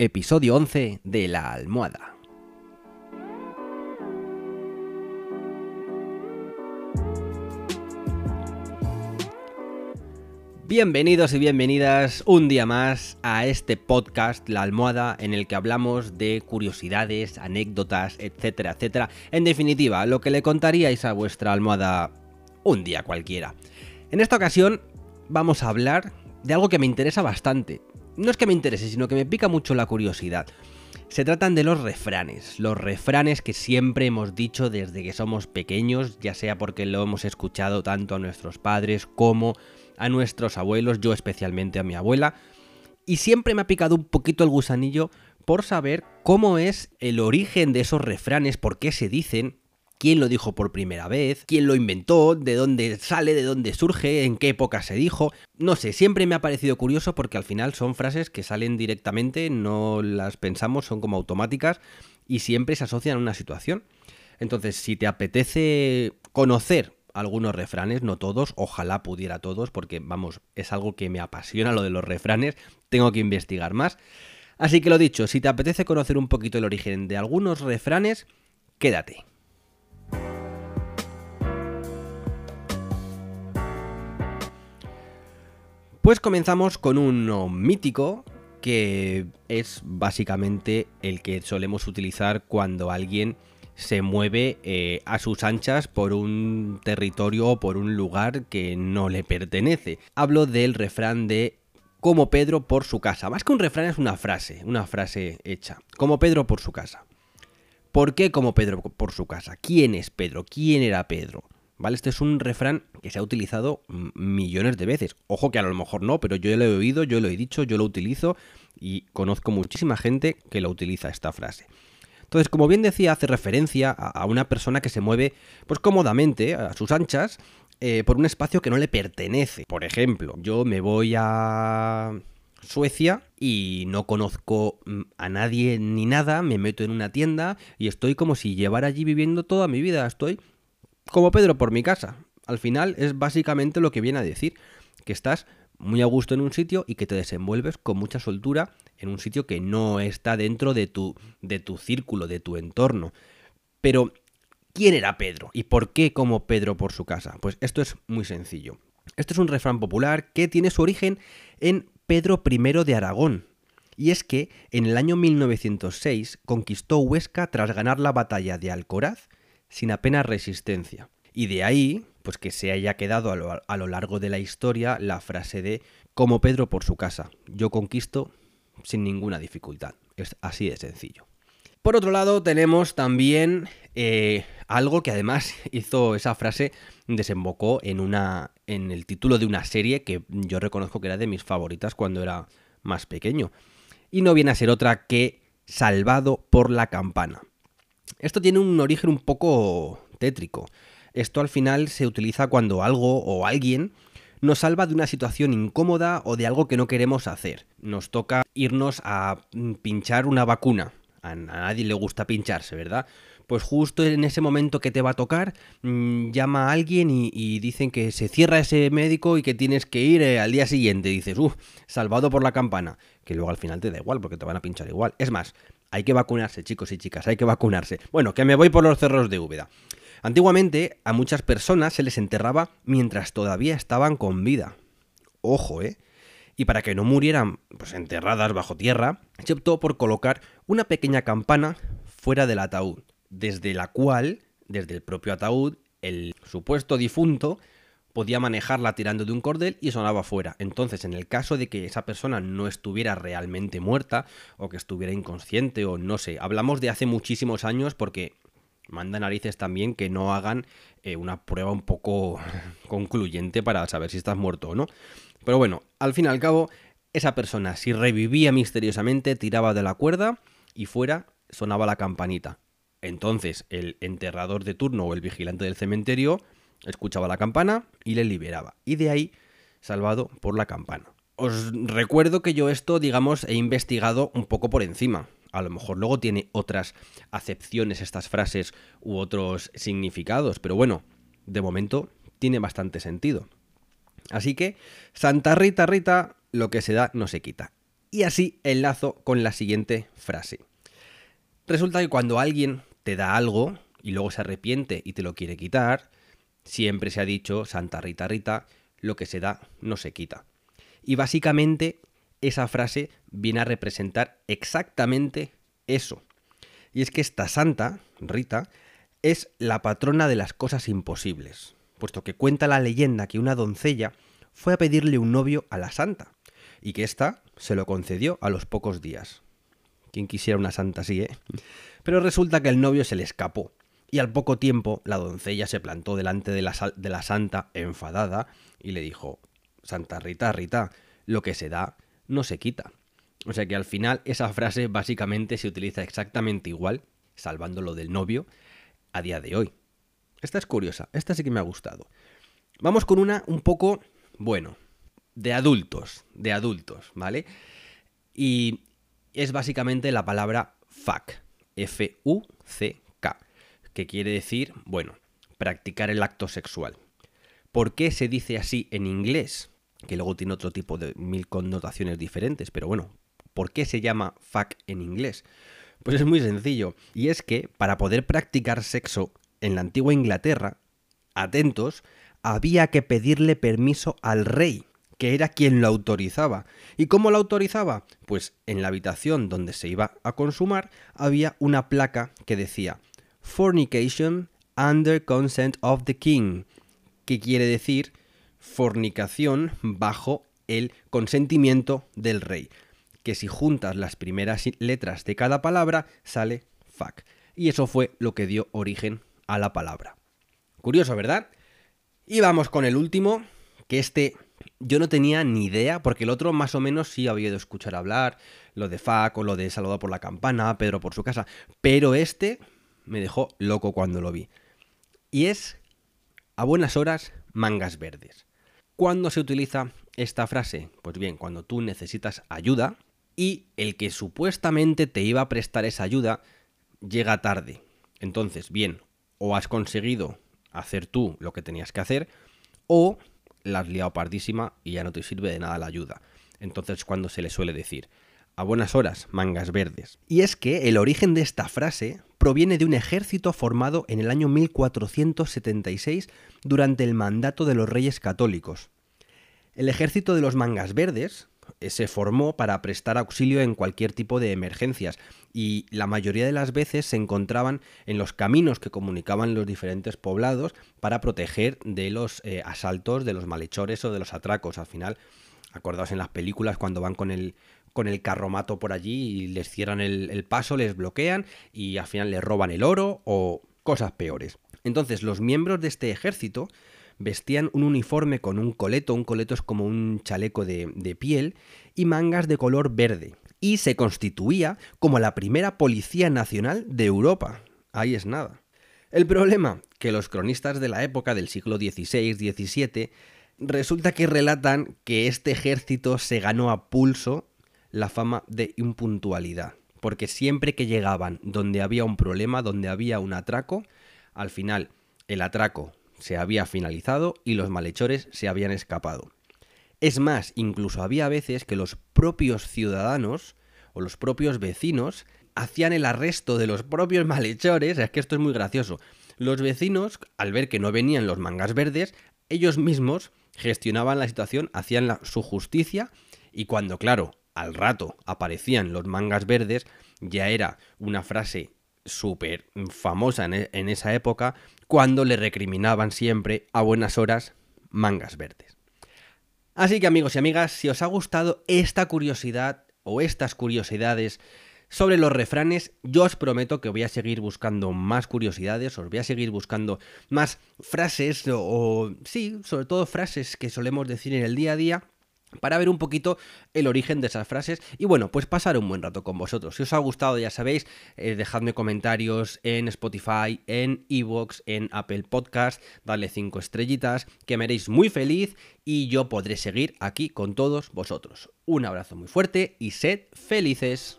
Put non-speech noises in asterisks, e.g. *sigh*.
Episodio 11 de La Almohada. Bienvenidos y bienvenidas un día más a este podcast La Almohada en el que hablamos de curiosidades, anécdotas, etcétera, etcétera. En definitiva, lo que le contaríais a vuestra almohada un día cualquiera. En esta ocasión vamos a hablar de algo que me interesa bastante. No es que me interese, sino que me pica mucho la curiosidad. Se tratan de los refranes, los refranes que siempre hemos dicho desde que somos pequeños, ya sea porque lo hemos escuchado tanto a nuestros padres como a nuestros abuelos, yo especialmente a mi abuela, y siempre me ha picado un poquito el gusanillo por saber cómo es el origen de esos refranes, por qué se dicen, quién lo dijo por primera vez, quién lo inventó, de dónde sale, de dónde surge, en qué época se dijo. No sé, siempre me ha parecido curioso porque al final son frases que salen directamente, no las pensamos, son como automáticas y siempre se asocian a una situación. Entonces, si te apetece conocer algunos refranes, no todos, ojalá pudiera todos, porque vamos, es algo que me apasiona lo de los refranes, tengo que investigar más. Así que lo dicho, si te apetece conocer un poquito el origen de algunos refranes, quédate. Pues comenzamos con uno mítico que es básicamente el que solemos utilizar cuando alguien se mueve eh, a sus anchas por un territorio o por un lugar que no le pertenece. Hablo del refrán de como Pedro por su casa. Más que un refrán es una frase, una frase hecha. Como Pedro por su casa. ¿Por qué como Pedro por su casa? ¿Quién es Pedro? ¿Quién era Pedro? ¿Vale? Este es un refrán que se ha utilizado millones de veces. Ojo que a lo mejor no, pero yo lo he oído, yo lo he dicho, yo lo utilizo y conozco muchísima gente que lo utiliza esta frase. Entonces, como bien decía, hace referencia a una persona que se mueve pues cómodamente a sus anchas eh, por un espacio que no le pertenece. Por ejemplo, yo me voy a Suecia y no conozco mm, a nadie ni nada, me meto en una tienda y estoy como si llevara allí viviendo toda mi vida. Estoy como Pedro por mi casa. Al final es básicamente lo que viene a decir, que estás muy a gusto en un sitio y que te desenvuelves con mucha soltura en un sitio que no está dentro de tu, de tu círculo, de tu entorno. Pero, ¿quién era Pedro? ¿Y por qué como Pedro por su casa? Pues esto es muy sencillo. Esto es un refrán popular que tiene su origen en Pedro I de Aragón. Y es que en el año 1906 conquistó Huesca tras ganar la batalla de Alcoraz sin apenas resistencia. Y de ahí, pues que se haya quedado a lo, largo de la historia la frase de como Pedro por su casa, yo conquisto sin ninguna dificultad. Es así de sencillo. Por otro lado, tenemos también eh, algo que además *laughs* hizo esa frase, desembocó en, una, en el título de una serie que yo reconozco que era de mis favoritas cuando era más pequeño. Y no viene a ser otra que Salvado por la campana. Esto tiene un origen un poco tétrico. Esto al final se utiliza cuando algo o alguien nos salva de una situación incómoda o de algo que no queremos hacer. Nos toca irnos a pinchar una vacuna. A nadie le gusta pincharse, ¿verdad? Pues justo en ese momento que te va a tocar, mm, llama a alguien y, dicen que se cierra ese médico y que tienes que ir eh, al día siguiente. dices, uff, salvado por la campana. Que luego al final te da igual porque te van a pinchar igual. Es más, hay que vacunarse, chicos y chicas, hay que vacunarse. Bueno, que me voy por los cerros de Úbeda. Antiguamente a muchas personas se les enterraba mientras todavía estaban con vida. Ojo, ¿eh? Y para que no murieran pues, enterradas bajo tierra, se optó por colocar una pequeña campana fuera del ataúd, desde la cual, desde el propio ataúd, el supuesto difunto podía manejarla tirando de un cordel y sonaba fuera. Entonces, en el caso de que esa persona no estuviera realmente muerta o que estuviera inconsciente o no sé, hablamos de hace muchísimos años porque manda narices también que no hagan eh, una prueba un poco *laughs* concluyente para saber si estás muerto o no. Pero bueno, al fin y al cabo, esa persona si revivía misteriosamente tiraba de la cuerda y fuera sonaba la campanita. Entonces el enterrador de turno o el vigilante del cementerio escuchaba la campana y le liberaba. Y de ahí salvado por la campana. Os recuerdo que yo esto, digamos, he investigado un poco por encima. A lo mejor luego tiene otras acepciones estas frases u otros significados, pero bueno, de momento tiene bastante sentido. Así que, Santa Rita Rita, lo que se da no se quita. Y así enlazo con la siguiente frase. Resulta que cuando alguien te da algo y luego se arrepiente y te lo quiere quitar, siempre se ha dicho, Santa Rita Rita, lo que se da no se quita. Y básicamente esa frase viene a representar exactamente eso. Y es que esta santa, Rita, es la patrona de las cosas imposibles, puesto que cuenta la leyenda que una doncella fue a pedirle un novio a la santa, y que ésta se lo concedió a los pocos días. Quien quisiera una santa así, ¿eh? Pero resulta que el novio se le escapó, y al poco tiempo la doncella se plantó delante de la, de la santa enfadada y le dijo, Santa Rita, Rita, lo que se da no se quita. O sea que al final esa frase básicamente se utiliza exactamente igual, salvando lo del novio, a día de hoy. Esta es curiosa, esta sí que me ha gustado. Vamos con una un poco, bueno, de adultos, de adultos, ¿vale? Y es básicamente la palabra fuck, F-U-C-K, que quiere decir, bueno, practicar el acto sexual. ¿Por qué se dice así en inglés? Que luego tiene otro tipo de mil connotaciones diferentes, pero bueno, ¿por qué se llama fuck en inglés? Pues es muy sencillo, y es que para poder practicar sexo en la antigua Inglaterra, atentos, había que pedirle permiso al rey que era quien lo autorizaba. ¿Y cómo lo autorizaba? Pues en la habitación donde se iba a consumar había una placa que decía Fornication under consent of the king, que quiere decir fornicación bajo el consentimiento del rey. Que si juntas las primeras letras de cada palabra sale fuck. Y eso fue lo que dio origen a la palabra. Curioso, ¿verdad? Y vamos con el último, que este yo no tenía ni idea, porque el otro más o menos sí había ido escuchar hablar, lo de FAC o lo de saludar por la campana, Pedro por su casa, pero este me dejó loco cuando lo vi. Y es, a buenas horas, mangas verdes. ¿Cuándo se utiliza esta frase? Pues bien, cuando tú necesitas ayuda y el que supuestamente te iba a prestar esa ayuda llega tarde. Entonces, bien, o has conseguido hacer tú lo que tenías que hacer, o la has liado pardísima y ya no te sirve de nada la ayuda. Entonces, cuando se le suele decir, a buenas horas, mangas verdes. Y es que el origen de esta frase proviene de un ejército formado en el año 1476 durante el mandato de los reyes católicos. El ejército de los mangas verdes eh, se formó para prestar auxilio en cualquier tipo de emergencias y la mayoría de las veces se encontraban en los caminos que comunicaban los diferentes poblados para proteger de los eh, asaltos, de los malhechores o de los atracos. Al final, acordaos en las películas cuando van con el, con el carromato por allí y les cierran el, paso, les bloquean y al final les roban el oro o cosas peores. Entonces, los miembros de este ejército vestían un uniforme con un coleto, un coleto es como un chaleco de, de piel, y mangas de color verde, y se constituía como la primera policía nacional de Europa. Ahí es nada. El problema, que los cronistas de la época del siglo XVI-XVII resulta que relatan que este ejército se ganó a pulso la fama de impuntualidad, porque siempre que llegaban donde había un problema, donde había un atraco, al final el atraco se había finalizado y los malhechores se habían escapado. Es más, incluso había veces que los propios ciudadanos o los propios vecinos hacían el arresto de los propios malhechores, es que esto es muy gracioso. Los vecinos, al ver que no venían los mangas verdes, ellos mismos gestionaban la situación, hacían su justicia y cuando, claro, al rato aparecían los mangas verdes, ya era una frase súper famosa en, en, esa época, cuando le recriminaban siempre a buenas horas mangas verdes. Así que amigos y amigas, si os ha gustado esta curiosidad o estas curiosidades sobre los refranes, yo os prometo que voy a seguir buscando más curiosidades, os voy a seguir buscando más frases o sí, sobre todo frases que solemos decir en el día a día para ver un poquito el origen de esas frases y bueno, pues pasar un buen rato con vosotros. Si os ha gustado, ya sabéis, eh, dejadme comentarios en Spotify, en Evox, en Apple Podcast, dadle 5 estrellitas, que me haréis muy feliz y yo podré seguir aquí con todos vosotros. Un abrazo muy fuerte y sed felices.